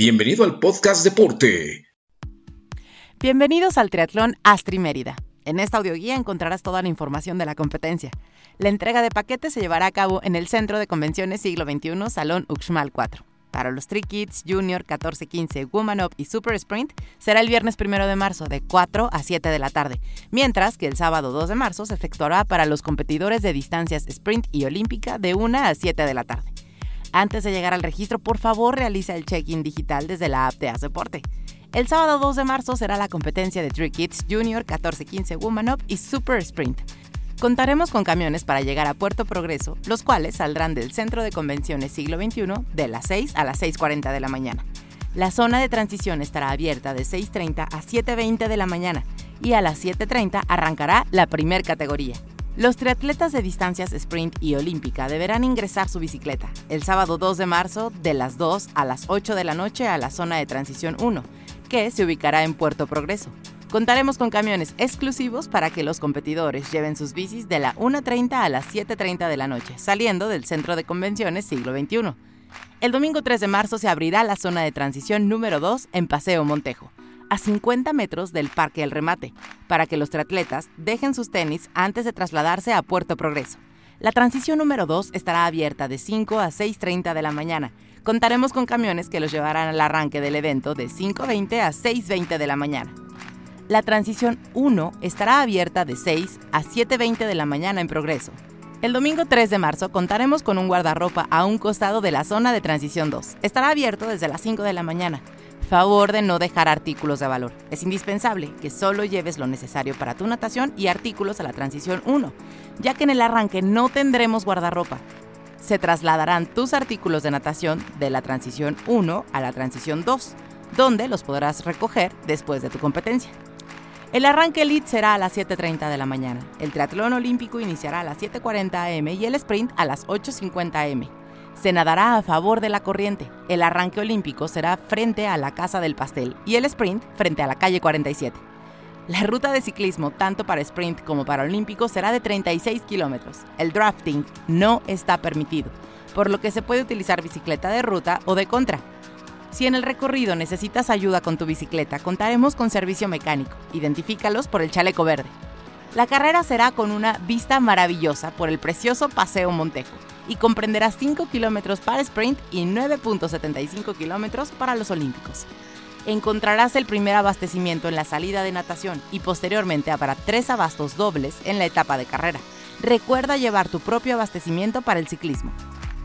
Bienvenido al podcast Deporte. Bienvenidos al Triatlón Astri Mérida. En esta audioguía encontrarás toda la información de la competencia. La entrega de paquetes se llevará a cabo en el Centro de Convenciones Siglo XXI, Salón Uxmal 4. Para los Tri Kids, Junior, 14-15, Woman Up y Super Sprint será el viernes 1 de marzo de 4 a 7 de la tarde, mientras que el sábado 2 de marzo se efectuará para los competidores de distancias Sprint y Olímpica de 1 a 7 de la tarde. Antes de llegar al registro, por favor realiza el check-in digital desde la app de Deporte. El sábado 2 de marzo será la competencia de Trick Kids Junior 14-15 Woman Up y Super Sprint. Contaremos con camiones para llegar a Puerto Progreso, los cuales saldrán del Centro de Convenciones Siglo XXI de las 6 a las 6.40 de la mañana. La zona de transición estará abierta de 6.30 a 7.20 de la mañana y a las 7.30 arrancará la primer categoría. Los triatletas de distancias sprint y olímpica deberán ingresar su bicicleta el sábado 2 de marzo de las 2 a las 8 de la noche a la zona de transición 1, que se ubicará en Puerto Progreso. Contaremos con camiones exclusivos para que los competidores lleven sus bicis de la 1.30 a las 7.30 de la noche, saliendo del Centro de Convenciones Siglo XXI. El domingo 3 de marzo se abrirá la zona de transición número 2 en Paseo Montejo a 50 metros del Parque El Remate, para que los triatletas dejen sus tenis antes de trasladarse a Puerto Progreso. La transición número 2 estará abierta de 5 a 6.30 de la mañana. Contaremos con camiones que los llevarán al arranque del evento de 5.20 a 6.20 de la mañana. La transición 1 estará abierta de 6 a 7.20 de la mañana en Progreso. El domingo 3 de marzo contaremos con un guardarropa a un costado de la zona de transición 2. Estará abierto desde las 5 de la mañana favor de no dejar artículos de valor. Es indispensable que solo lleves lo necesario para tu natación y artículos a la transición 1, ya que en el arranque no tendremos guardarropa. Se trasladarán tus artículos de natación de la transición 1 a la transición 2, donde los podrás recoger después de tu competencia. El arranque elite será a las 7.30 de la mañana, el triatlón olímpico iniciará a las 7.40 am y el sprint a las 8.50 am se nadará a favor de la corriente. El arranque olímpico será frente a la Casa del Pastel y el sprint frente a la calle 47. La ruta de ciclismo, tanto para sprint como para olímpico, será de 36 kilómetros. El drafting no está permitido, por lo que se puede utilizar bicicleta de ruta o de contra. Si en el recorrido necesitas ayuda con tu bicicleta, contaremos con servicio mecánico. Identifícalos por el chaleco verde. La carrera será con una vista maravillosa por el precioso Paseo Montejo y comprenderá 5 kilómetros para sprint y 9.75 kilómetros para los olímpicos. Encontrarás el primer abastecimiento en la salida de natación y posteriormente habrá tres abastos dobles en la etapa de carrera. Recuerda llevar tu propio abastecimiento para el ciclismo.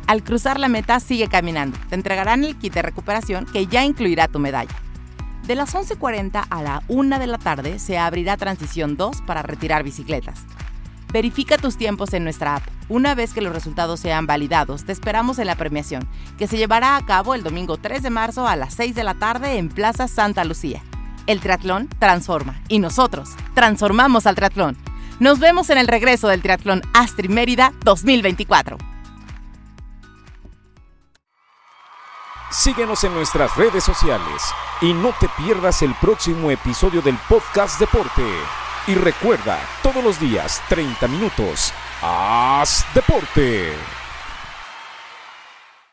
Al cruzar la meta, sigue caminando. Te entregarán el kit de recuperación que ya incluirá tu medalla. De las 11.40 a la 1 de la tarde se abrirá Transición 2 para retirar bicicletas. Verifica tus tiempos en nuestra app. Una vez que los resultados sean validados, te esperamos en la premiación, que se llevará a cabo el domingo 3 de marzo a las 6 de la tarde en Plaza Santa Lucía. El triatlón transforma y nosotros transformamos al triatlón. Nos vemos en el regreso del triatlón Astri Mérida 2024. Síguenos en nuestras redes sociales y no te pierdas el próximo episodio del podcast Deporte. Y recuerda, todos los días, 30 minutos. ¡Haz deporte!